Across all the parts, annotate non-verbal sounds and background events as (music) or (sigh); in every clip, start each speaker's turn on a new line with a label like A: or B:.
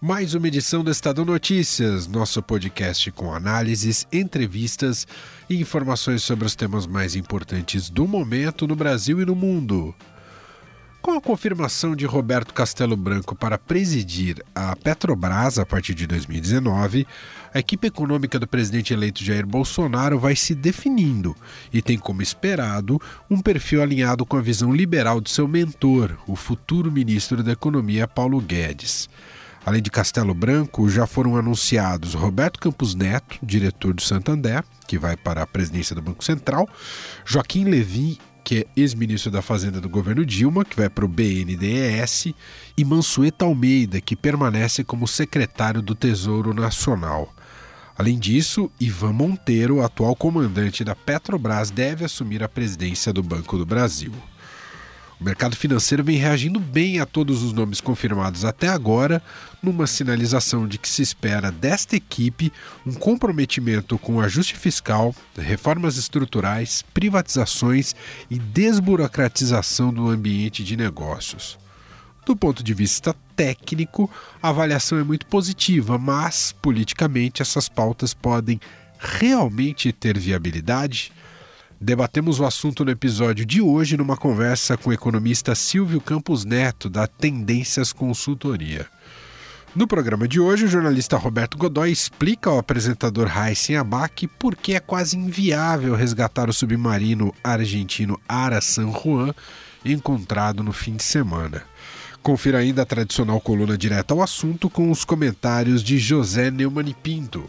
A: mais uma edição do Estadão Notícias, nosso podcast com análises, entrevistas e informações sobre os temas mais importantes do momento no Brasil e no mundo. Com a confirmação de Roberto Castelo Branco para presidir a Petrobras a partir de 2019, a equipe econômica do presidente eleito Jair Bolsonaro vai se definindo e tem como esperado um perfil alinhado com a visão liberal de seu mentor, o futuro ministro da Economia Paulo Guedes. Além de Castelo Branco, já foram anunciados Roberto Campos Neto, diretor do Santander, que vai para a presidência do Banco Central, Joaquim Levin que é ex-ministro da Fazenda do governo Dilma, que vai para o BNDES, e Mansueta Almeida, que permanece como secretário do Tesouro Nacional. Além disso, Ivan Monteiro, atual comandante da Petrobras, deve assumir a presidência do Banco do Brasil. O mercado financeiro vem reagindo bem a todos os nomes confirmados até agora, numa sinalização de que se espera desta equipe um comprometimento com ajuste fiscal, reformas estruturais, privatizações e desburocratização do ambiente de negócios. Do ponto de vista técnico, a avaliação é muito positiva, mas politicamente essas pautas podem realmente ter viabilidade? Debatemos o assunto no episódio de hoje numa conversa com o economista Silvio Campos Neto, da Tendências Consultoria. No programa de hoje, o jornalista Roberto Godoy explica ao apresentador Raíssen Abac por que é quase inviável resgatar o submarino argentino Ara San Juan encontrado no fim de semana. Confira ainda a tradicional coluna direta ao assunto com os comentários de José Neumann Pinto.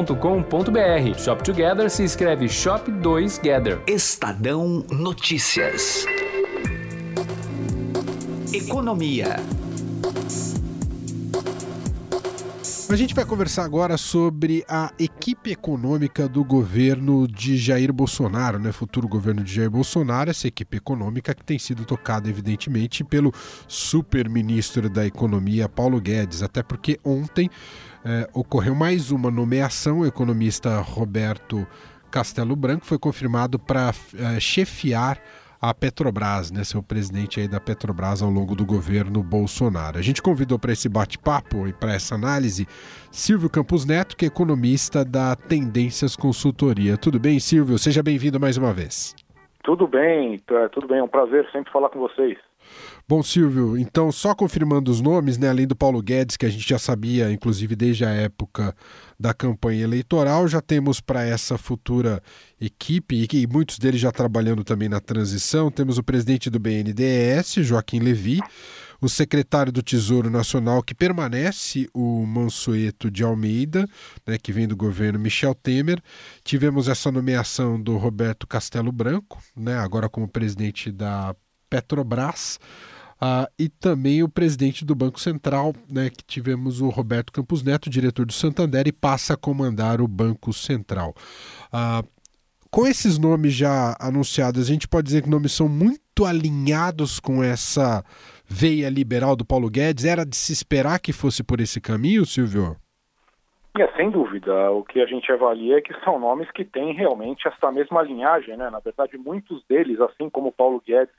B: shop2gather.com.br. Shop Together se escreve Shop 2 Gather.
C: Estadão Notícias. Economia.
A: A gente vai conversar agora sobre a equipe econômica do governo de Jair Bolsonaro, né? Futuro governo de Jair Bolsonaro, essa equipe econômica que tem sido tocada, evidentemente, pelo super-ministro da Economia, Paulo Guedes. Até porque ontem é, ocorreu mais uma nomeação, o economista Roberto Castelo Branco foi confirmado para é, chefiar a Petrobras, né, ser o presidente aí da Petrobras ao longo do governo Bolsonaro. A gente convidou para esse bate-papo e para essa análise Silvio Campos Neto, que é economista da Tendências Consultoria. Tudo bem, Silvio? Seja bem-vindo mais uma vez.
D: Tudo bem, é, tudo bem, é um prazer sempre falar com vocês.
A: Bom, Silvio, então só confirmando os nomes, né, além do Paulo Guedes, que a gente já sabia, inclusive desde a época da campanha eleitoral, já temos para essa futura equipe, e muitos deles já trabalhando também na transição, temos o presidente do BNDES, Joaquim Levi, o secretário do Tesouro Nacional, que permanece, o Mansueto de Almeida, né, que vem do governo Michel Temer. Tivemos essa nomeação do Roberto Castelo Branco, né, agora como presidente da Petrobras. Uh, e também o presidente do Banco Central, né, que tivemos o Roberto Campos Neto, diretor do Santander, e passa a comandar o Banco Central. Uh, com esses nomes já anunciados, a gente pode dizer que nomes são muito alinhados com essa veia liberal do Paulo Guedes. Era de se esperar que fosse por esse caminho, Silvio?
D: É, sem dúvida. O que a gente avalia é que são nomes que têm realmente essa mesma linhagem, né? Na verdade, muitos deles, assim como Paulo Guedes,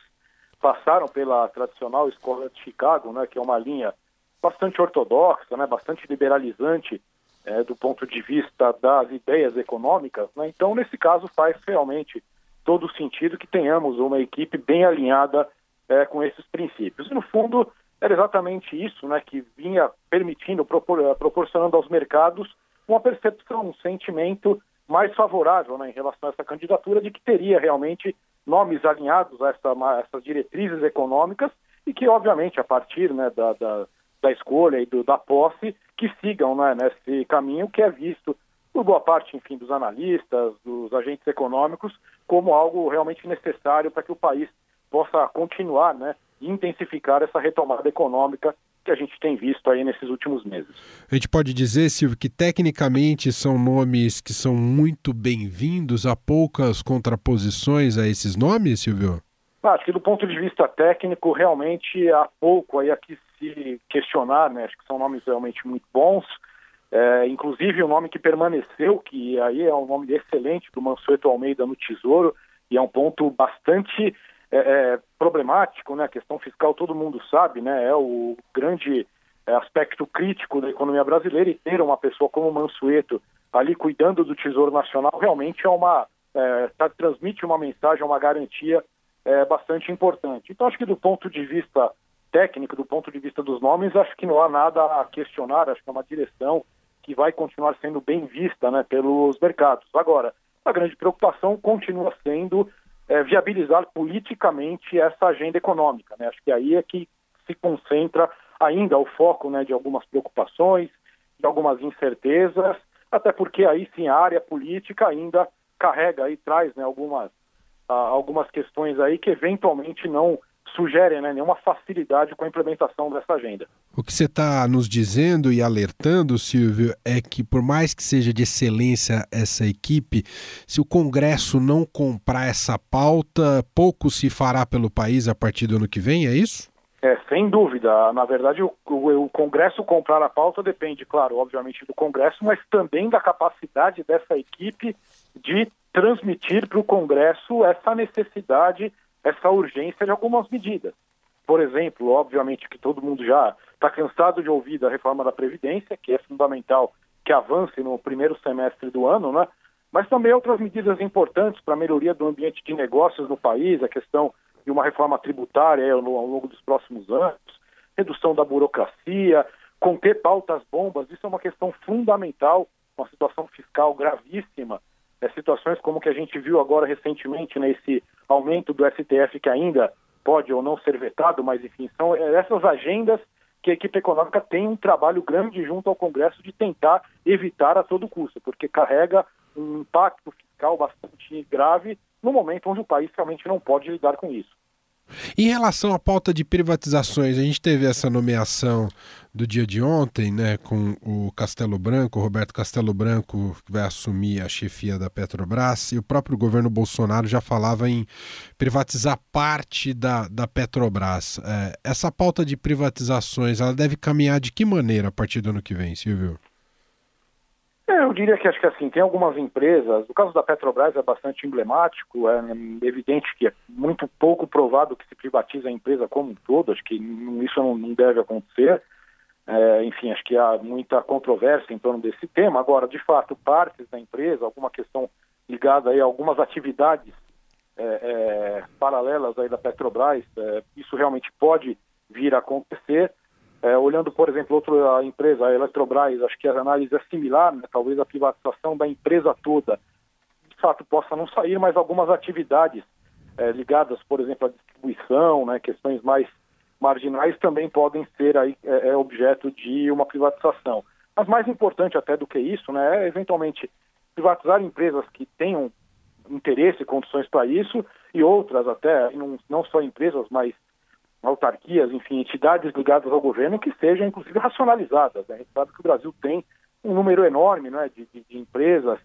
D: passaram pela tradicional escola de Chicago, né, que é uma linha bastante ortodoxa, né, bastante liberalizante é, do ponto de vista das ideias econômicas. Né? Então, nesse caso, faz realmente todo sentido que tenhamos uma equipe bem alinhada é, com esses princípios. E, no fundo, era exatamente isso né, que vinha permitindo, propor, proporcionando aos mercados uma percepção, um sentimento mais favorável né, em relação a essa candidatura de que teria realmente nomes alinhados a, essa, a essas diretrizes econômicas e que, obviamente, a partir né, da, da, da, escolha e do, da posse, que sigam né, nesse caminho que é visto por boa parte, enfim, dos analistas, dos agentes econômicos, como algo realmente necessário para que o país possa continuar né, e intensificar essa retomada econômica que a gente tem visto aí nesses últimos meses.
A: A gente pode dizer, Silvio, que tecnicamente são nomes que são muito bem-vindos, há poucas contraposições a esses nomes, Silvio?
D: Ah, acho que do ponto de vista técnico, realmente há pouco aí aqui se questionar, né? Acho que são nomes realmente muito bons. É, inclusive o nome que permaneceu, que aí é um nome excelente do Mansueto Almeida no Tesouro, e é um ponto bastante é, é, problemático, né? A questão fiscal todo mundo sabe, né? É o grande é, aspecto crítico da economia brasileira e ter uma pessoa como Mansueto ali cuidando do Tesouro Nacional realmente é uma é, tá, transmite uma mensagem, uma garantia é, bastante importante. Então acho que do ponto de vista técnico, do ponto de vista dos nomes, acho que não há nada a questionar, acho que é uma direção que vai continuar sendo bem vista né, pelos mercados. Agora, a grande preocupação continua sendo é, viabilizar politicamente essa agenda econômica. Né? Acho que aí é que se concentra ainda o foco né, de algumas preocupações, de algumas incertezas, até porque aí sim a área política ainda carrega e traz né, algumas, ah, algumas questões aí que eventualmente não sugerem né, nenhuma facilidade com a implementação dessa agenda.
A: O que você está nos dizendo e alertando, Silvio, é que por mais que seja de excelência essa equipe, se o Congresso não comprar essa pauta, pouco se fará pelo país a partir do ano que vem, é isso?
D: É, sem dúvida. Na verdade, o, o, o Congresso comprar a pauta depende, claro, obviamente, do Congresso, mas também da capacidade dessa equipe de transmitir para o Congresso essa necessidade essa urgência de algumas medidas. Por exemplo, obviamente que todo mundo já está cansado de ouvir da reforma da Previdência, que é fundamental que avance no primeiro semestre do ano, né? mas também outras medidas importantes para a melhoria do ambiente de negócios no país, a questão de uma reforma tributária ao longo dos próximos anos, redução da burocracia, conter pautas bombas, isso é uma questão fundamental, uma situação fiscal gravíssima é, situações como que a gente viu agora recentemente né, aumento do STF que ainda pode ou não ser vetado, mas enfim, são é, essas agendas que a equipe econômica tem um trabalho grande junto ao Congresso de tentar evitar a todo custo, porque carrega um impacto fiscal bastante grave no momento onde o país realmente não pode lidar com isso.
A: Em relação à pauta de privatizações, a gente teve essa nomeação do dia de ontem, né, com o Castelo Branco, o Roberto Castelo Branco, que vai assumir a chefia da Petrobras, e o próprio governo Bolsonaro já falava em privatizar parte da, da Petrobras. É, essa pauta de privatizações, ela deve caminhar de que maneira a partir do ano que vem, Silvio?
D: Eu diria que acho que assim, tem algumas empresas, o caso da Petrobras é bastante emblemático, é evidente que é muito pouco provado que se privatiza a empresa como um todo, acho que isso não deve acontecer. É, enfim, acho que há muita controvérsia em torno desse tema. Agora, de fato, partes da empresa, alguma questão ligada aí a algumas atividades é, é, paralelas aí da Petrobras, é, isso realmente pode vir a acontecer. É, olhando, por exemplo, outra empresa, a Eletrobras, acho que a análise é similar, né? talvez a privatização da empresa toda, de fato, possa não sair, mas algumas atividades é, ligadas, por exemplo, à distribuição, né? questões mais marginais também podem ser aí, é, é, objeto de uma privatização. Mas mais importante até do que isso, né, é eventualmente privatizar empresas que tenham interesse e condições para isso e outras até, não, não só empresas, mas autarquias, enfim, entidades ligadas ao governo que sejam, inclusive, racionalizadas. Né? A gente sabe que o Brasil tem um número enorme né, de, de, de empresas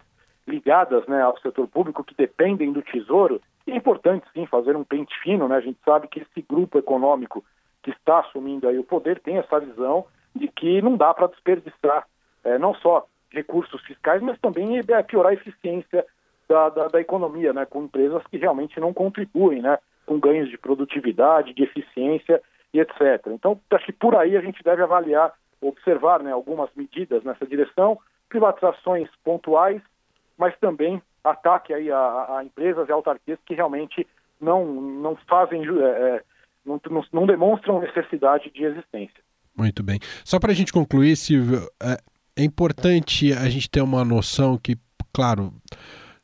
D: ligadas né, ao setor público que dependem do tesouro. E é importante, sim, fazer um pente fino. Né? A gente sabe que esse grupo econômico que está assumindo aí o poder tem essa visão de que não dá para desperdiçar é, não só recursos fiscais, mas também é, piorar a eficiência da, da, da, economia, né, com empresas que realmente não contribuem, né, com ganhos de produtividade, de eficiência e etc. Então, acho que por aí a gente deve avaliar, observar né, algumas medidas nessa direção, privatizações pontuais, mas também ataque aí a, a empresas e autarquias que realmente não, não fazem, é, não, não, não, demonstram necessidade de existência.
A: Muito bem. Só para a gente concluir, Silvio, é, é importante a gente ter uma noção que, claro,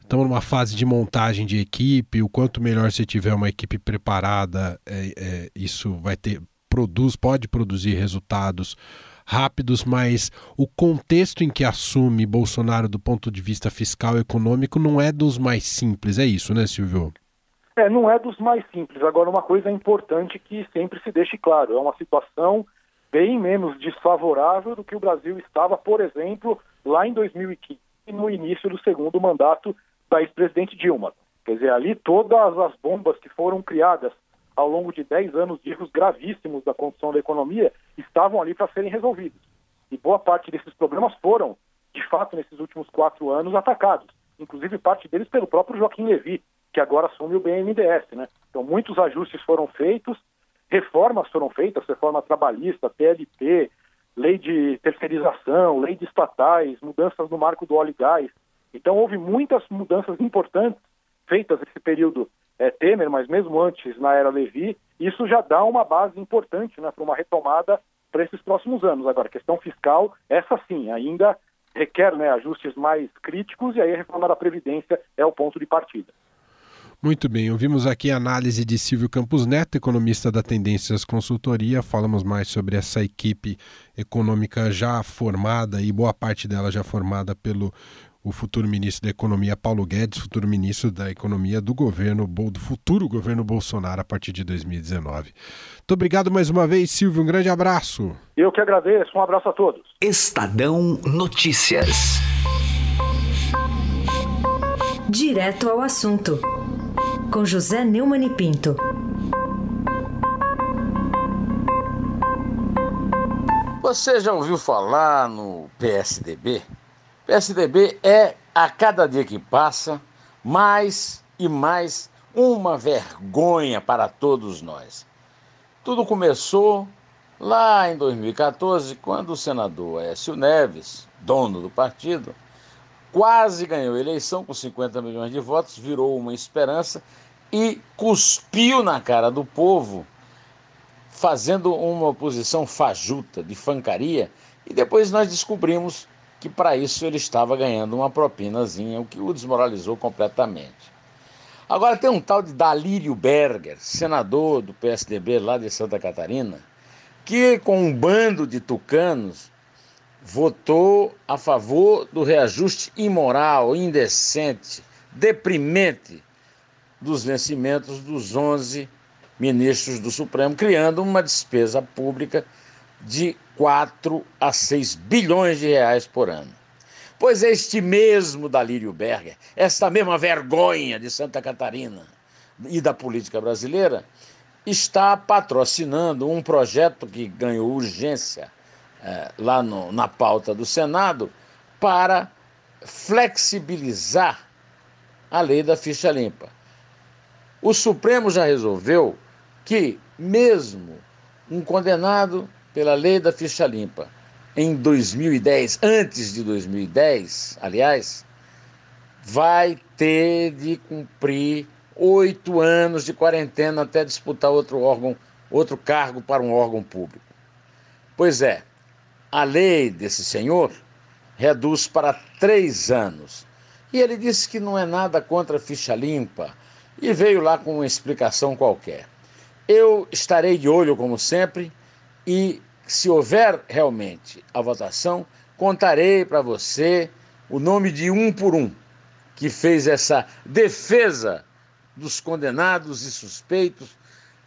A: estamos numa fase de montagem de equipe. O quanto melhor você tiver uma equipe preparada, é, é, isso vai ter produz, pode produzir resultados rápidos, mas o contexto em que assume Bolsonaro do ponto de vista fiscal e econômico não é dos mais simples, é isso, né, Silvio?
D: É, não é dos mais simples. Agora, uma coisa importante que sempre se deixe claro: é uma situação bem menos desfavorável do que o Brasil estava, por exemplo, lá em 2015, no início do segundo mandato da ex-presidente Dilma. Quer dizer, ali todas as bombas que foram criadas ao longo de 10 anos de erros gravíssimos da condição da economia estavam ali para serem resolvidos. E boa parte desses problemas foram, de fato, nesses últimos quatro anos, atacados. Inclusive parte deles pelo próprio Joaquim Levy, que agora assume o BNDES. Né? Então, muitos ajustes foram feitos, reformas foram feitas, reforma trabalhista, PLT, lei de terceirização, lei de estatais, mudanças no marco do óleo e gás. Então, houve muitas mudanças importantes feitas nesse período é, Temer, mas mesmo antes, na era Levi, isso já dá uma base importante né, para uma retomada para esses próximos anos. Agora, questão fiscal, essa sim, ainda requer né, ajustes mais críticos e aí a reforma da Previdência é o ponto de partida.
A: Muito bem, ouvimos aqui a análise de Silvio Campos Neto, economista da Tendências Consultoria. Falamos mais sobre essa equipe econômica já formada e boa parte dela já formada pelo o futuro ministro da Economia Paulo Guedes, futuro ministro da Economia do governo do futuro governo Bolsonaro a partir de 2019. Muito obrigado mais uma vez, Silvio. Um grande abraço.
D: Eu que agradeço. Um abraço a todos.
C: Estadão Notícias.
E: Direto ao assunto. Com José Neumann e Pinto.
F: Você já ouviu falar no PSDB? PSDB é, a cada dia que passa, mais e mais uma vergonha para todos nós. Tudo começou lá em 2014, quando o senador Écio Neves, dono do partido, quase ganhou a eleição com 50 milhões de votos, virou uma esperança e cuspiu na cara do povo, fazendo uma oposição fajuta, de fancaria, e depois nós descobrimos que para isso ele estava ganhando uma propinazinha, o que o desmoralizou completamente. Agora tem um tal de Dalírio Berger, senador do PSDB lá de Santa Catarina, que com um bando de tucanos votou a favor do reajuste imoral, indecente, deprimente dos vencimentos dos 11 ministros do Supremo, criando uma despesa pública de 4 a 6 bilhões de reais por ano. Pois este mesmo Dalírio Berger, esta mesma vergonha de Santa Catarina e da política brasileira, está patrocinando um projeto que ganhou urgência eh, lá no, na pauta do Senado para flexibilizar a lei da ficha limpa. O Supremo já resolveu que, mesmo um condenado pela lei da ficha limpa em 2010, antes de 2010, aliás, vai ter de cumprir oito anos de quarentena até disputar outro órgão, outro cargo para um órgão público. Pois é, a lei desse senhor reduz para três anos. E ele disse que não é nada contra a ficha limpa e veio lá com uma explicação qualquer. Eu estarei de olho, como sempre, e se houver realmente a votação, contarei para você o nome de um por um que fez essa defesa dos condenados e suspeitos,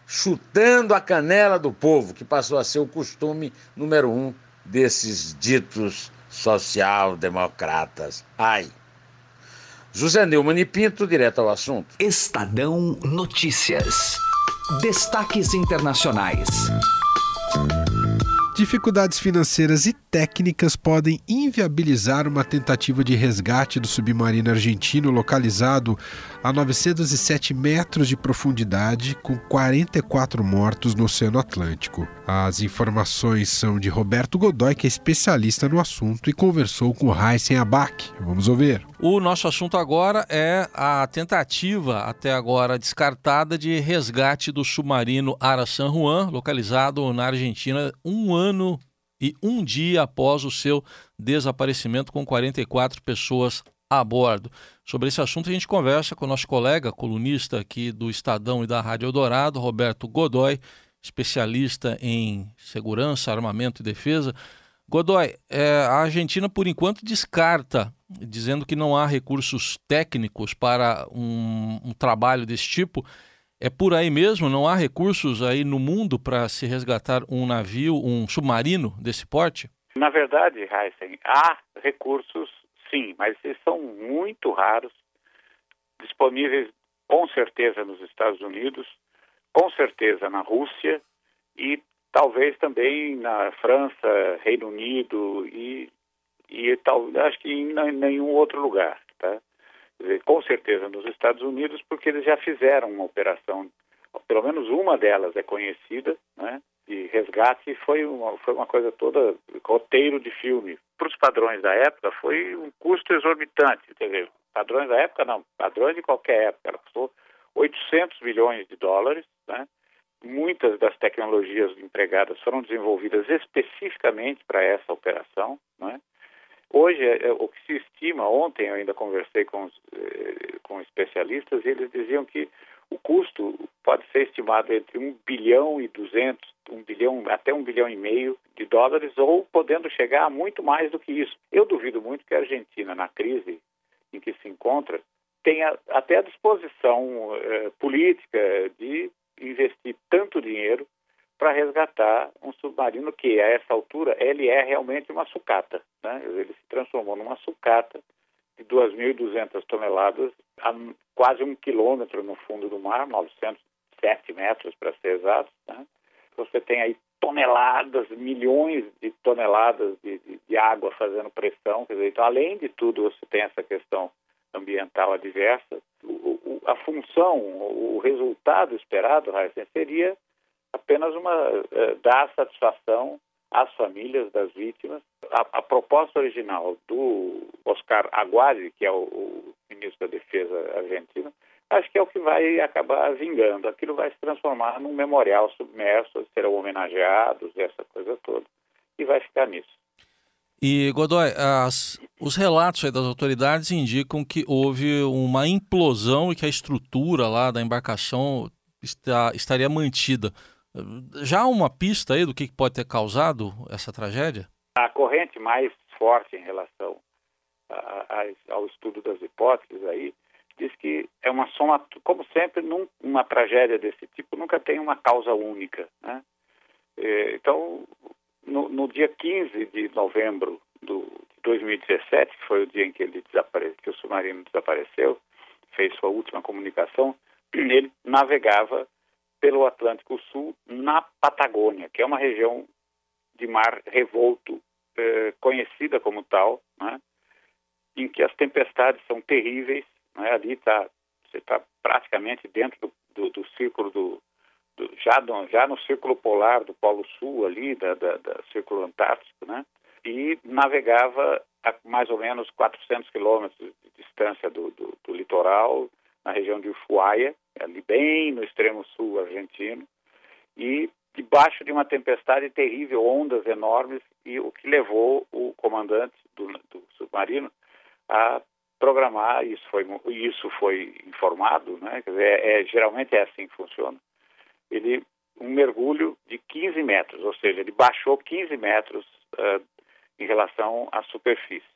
F: chutando a canela do povo, que passou a ser o costume número um desses ditos social-democratas. Ai! José Neumann e Pinto, direto ao assunto.
C: Estadão Notícias. Destaques internacionais.
A: Dificuldades financeiras e técnicas podem inviabilizar uma tentativa de resgate do submarino argentino localizado a 907 metros de profundidade, com 44 mortos no Oceano Atlântico. As informações são de Roberto Godoy, que é especialista no assunto e conversou com Heisen Abac. Vamos ouvir.
G: O nosso assunto agora é a tentativa, até agora descartada, de resgate do submarino Ara San Juan, localizado na Argentina um ano e um dia após o seu desaparecimento, com 44 pessoas a bordo. Sobre esse assunto a gente conversa com o nosso colega, colunista aqui do Estadão e da Rádio Eldorado, Roberto Godoy, especialista em segurança, armamento e defesa. Godoy, é, a Argentina por enquanto descarta, dizendo que não há recursos técnicos para um, um trabalho desse tipo. É por aí mesmo? Não há recursos aí no mundo para se resgatar um navio, um submarino desse porte?
H: Na verdade, Heisen, há recursos sim, mas eles são muito raros, disponíveis com certeza nos Estados Unidos, com certeza na Rússia e talvez também na França, Reino Unido e, e tal, acho que em nenhum outro lugar, tá? Dizer, com certeza nos Estados Unidos, porque eles já fizeram uma operação, pelo menos uma delas é conhecida, né? De resgate foi uma, foi uma coisa toda roteiro de filme. Para os padrões da época foi um custo exorbitante, quer dizer, padrões da época não, padrões de qualquer época, ela custou 800 milhões de dólares, né? Muitas das tecnologias empregadas foram desenvolvidas especificamente para essa operação. Né? Hoje, é, é, o que se estima, ontem eu ainda conversei com, os, eh, com especialistas e eles diziam que o custo pode ser estimado entre 1 bilhão e 200, 1 bilhão, até 1 bilhão e meio de dólares, ou podendo chegar a muito mais do que isso. Eu duvido muito que a Argentina, na crise em que se encontra, tenha até a disposição eh, política de investir tanto dinheiro para resgatar um submarino que, a essa altura, ele é realmente uma sucata. Né? Ele se transformou numa sucata de 2.200 toneladas, a quase um quilômetro no fundo do mar, 907 metros para ser exato. Né? Você tem aí toneladas, milhões de toneladas de, de, de água fazendo pressão. Dizer, então, além de tudo, você tem essa questão ambiental adversa. O, o, a função, o resultado esperado, Heisen, seria apenas uma uh, dar satisfação às famílias das vítimas. A, a, proposta original do Oscar Aguadi, que é o, o ministro da Defesa argentino, acho que é o que vai acabar vingando. Aquilo vai se transformar num memorial submerso, serão homenageados, essa coisa toda, e vai ficar nisso.
G: E, Godoy, as, os relatos das autoridades indicam que houve uma implosão e que a estrutura lá da embarcação está, estaria mantida. Já há uma pista aí do que pode ter causado essa tragédia?
H: A corrente mais forte em relação a, a, ao estudo das hipóteses aí diz que é uma soma, como sempre, num, uma tragédia desse tipo nunca tem uma causa única, né? É, então, no, no, dia 15 de novembro de 2017, que foi o dia em que, ele desapare... que o submarino desapareceu, fez sua última comunicação, (clears throat) ele navegava pelo Atlântico Sul na Patagônia, que é uma região de mar revolto, eh, conhecida como tal, né? em que as tempestades são terríveis. Né? Ali tá, você está praticamente dentro do, do, do círculo do, do, já, no, já no círculo polar do Polo Sul ali, da, da, da Círculo Antártico, né? E navegava a mais ou menos 400 quilômetros de distância do, do, do, litoral, na região de Ushuaia, ali bem no extremo sul argentino, e debaixo de uma tempestade terrível, ondas enormes, e o que levou o comandante do, do submarino a programar, isso foi, isso foi informado, né? Dizer, é, é, geralmente é assim que funciona ele um mergulho de 15 metros, ou seja, ele baixou 15 metros uh, em relação à superfície,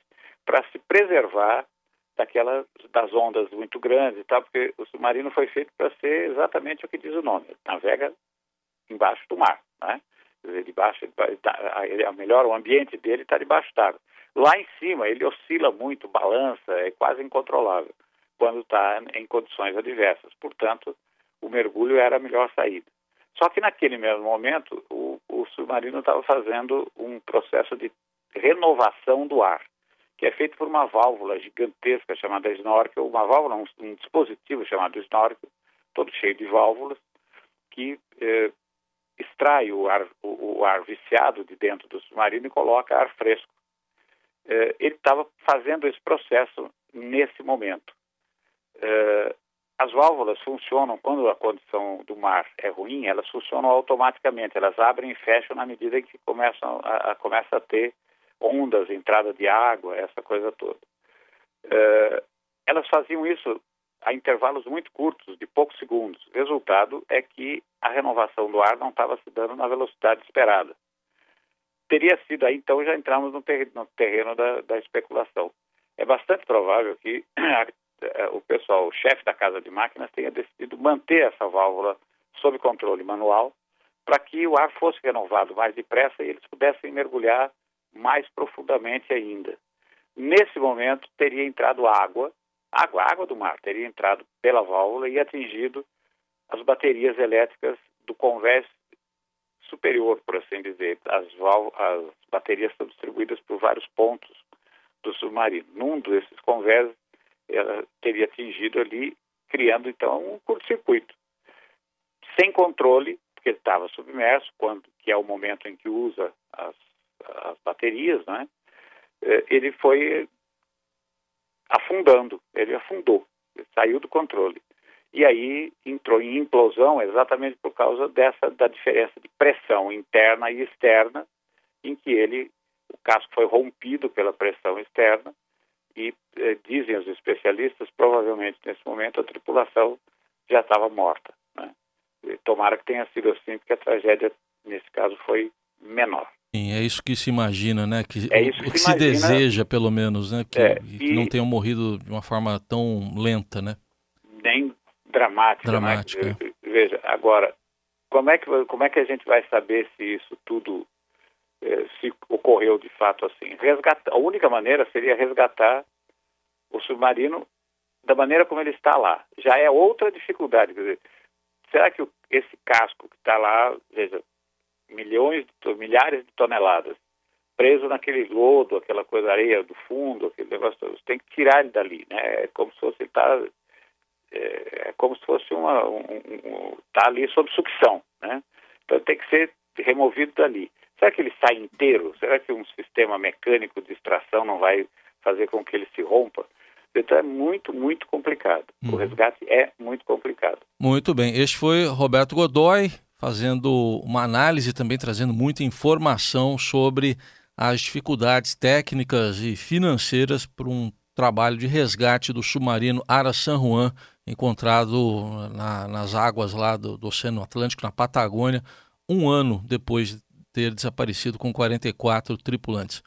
H: para se preservar daquela das ondas muito grandes e tal, porque o submarino foi feito para ser exatamente o que diz o nome, ele navega embaixo do mar, né? Dizer, debaixo, ele, a melhor, o ambiente dele está debaixo d'água. Lá em cima ele oscila muito, balança, é quase incontrolável quando está em condições adversas. Portanto, o mergulho era a melhor saída. Só que naquele mesmo momento, o, o submarino estava fazendo um processo de renovação do ar, que é feito por uma válvula gigantesca chamada snorkel, uma válvula, um, um dispositivo chamado snorkel, todo cheio de válvulas, que eh, extrai o ar, o, o, ar viciado de dentro do submarino e coloca ar fresco. Eh, ele estava fazendo esse processo nesse momento. Eh, as válvulas funcionam, quando a condição do mar é ruim, elas funcionam automaticamente, elas abrem e fecham na medida que começam a, a, começa a ter ondas, entrada de água, essa coisa toda. Uh, elas faziam isso a intervalos muito curtos, de poucos segundos. Resultado é que a renovação do ar não estava se dando na velocidade esperada. Teria sido aí, então já entramos no terreno, no terreno da, da, especulação. É bastante provável que (clears throat) o pessoal, o chefe da casa de máquinas, tenha decidido manter essa válvula sob controle manual para que o ar fosse renovado mais depressa e eles pudessem mergulhar mais profundamente ainda. Nesse momento, teria entrado água água, água do mar, teria entrado pela válvula e atingido as baterias elétricas do convés superior, por assim dizer. As, as baterias são distribuídas por vários pontos do submarino. Num desses convés, ela teria atingido ali, criando então um curto-circuito. Sem controle, porque ele estava submerso, quando, que é o momento em que usa as, as baterias, né? Eh, ele foi afundando. Ele afundou, ele saiu do controle. E aí entrou em implosão exatamente por causa dessa da diferença de pressão interna e externa, em que ele o casco foi rompido pela pressão externa e eh, dizem os especialistas provavelmente nesse momento a tripulação já estava morta. Né? tomara que tenha sido assim, porque a tragédia nesse caso foi menor.
G: Sim, é isso que se imagina, né? Que, é isso que o que se, se deseja, pelo menos, né? Que, é, que não tenham morrido de uma forma tão lenta, né?
H: Dramática.
G: Dramática. Né?
H: Veja, agora, como é, que, como é que a gente vai saber se isso tudo eh, se ocorreu de fato assim? Resgatar, a única maneira seria resgatar o submarino da maneira como ele está lá. Já é outra dificuldade. Quer dizer, será que o, esse casco que está lá, veja, milhões, de, milhares de toneladas, preso naquele lodo, aquela coisa areia do fundo, aquele negócio. Você tem que tirar ele dali, né? É como se fosse tá, é, é como se fosse uma um, um, tá ali sob sucção, né? Então tem que ser removido dali. Será que ele sai inteiro? Será que um sistema mecânico de extração não vai fazer com que ele se rompa? Então é muito, muito complicado. Uhum. O resgate é muito complicado.
G: Muito bem. Este foi Roberto Godoy, fazendo uma análise também trazendo muita informação sobre as dificuldades técnicas e financeiras para um trabalho de resgate do submarino Ara San Juan, encontrado na, nas águas lá do, do, Oceano Atlântico, na Patagônia, um ano depois de ter desaparecido com 44 tripulantes.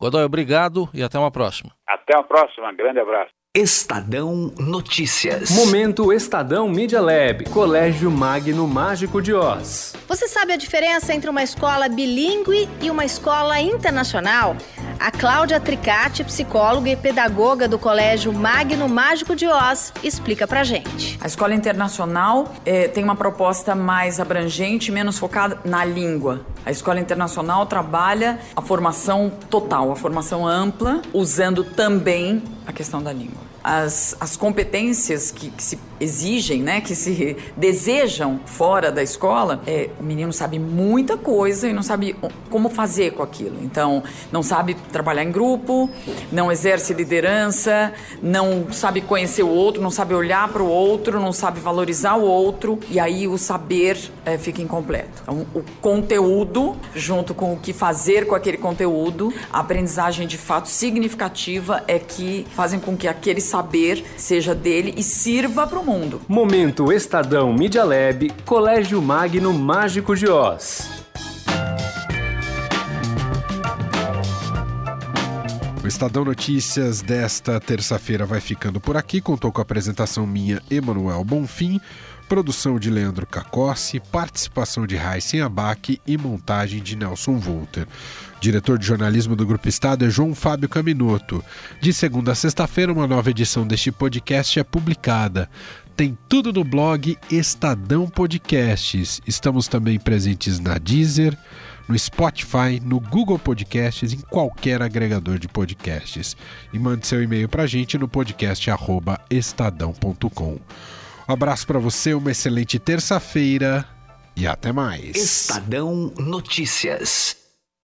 G: Godoy, obrigado e até uma próxima.
H: Até uma próxima, grande abraço.
C: Estadão Notícias.
B: Momento Estadão Media Lab, Colégio Magno Mágico de Oz.
I: Você sabe a diferença entre uma escola bilíngue e uma escola internacional? A Cláudia Tricati, psicóloga e pedagoga do Colégio Magno Mágico de Oz, explica pra gente.
J: A escola internacional eh, tem uma proposta mais abrangente, menos focada na língua. A escola internacional trabalha a formação total, a formação ampla, usando também a questão da língua as, as competências que, que, se exigem, né, que se desejam fora da escola, é, o menino sabe muita coisa e não sabe como fazer com aquilo. Então, não sabe trabalhar em grupo, não exerce liderança, não sabe conhecer o outro, não sabe olhar para o outro, não sabe valorizar o outro, e aí o saber é, fica incompleto. Então, o conteúdo, junto com o que fazer com aquele conteúdo, a aprendizagem de fato significativa é que fazem com que aqueles saber seja dele e sirva para o mundo.
B: Momento Estadão Media Lab, Colégio Magno Mágico de Oz.
A: O Estadão Notícias desta terça-feira vai ficando por aqui. Contou com a apresentação minha, Emanuel Bonfim, produção de Leandro Cacossi, participação de Raíssen Abac e montagem de Nelson Volter. Diretor de jornalismo do Grupo Estado é João Fábio Caminoto. De segunda a sexta-feira, uma nova edição deste podcast é publicada. Tem tudo no blog Estadão Podcasts. Estamos também presentes na Deezer, no Spotify, no Google Podcasts, em qualquer agregador de podcasts. E mande seu e-mail para a gente no podcast@estadão.com. Um abraço para você, uma excelente terça-feira e até mais.
C: Estadão Notícias.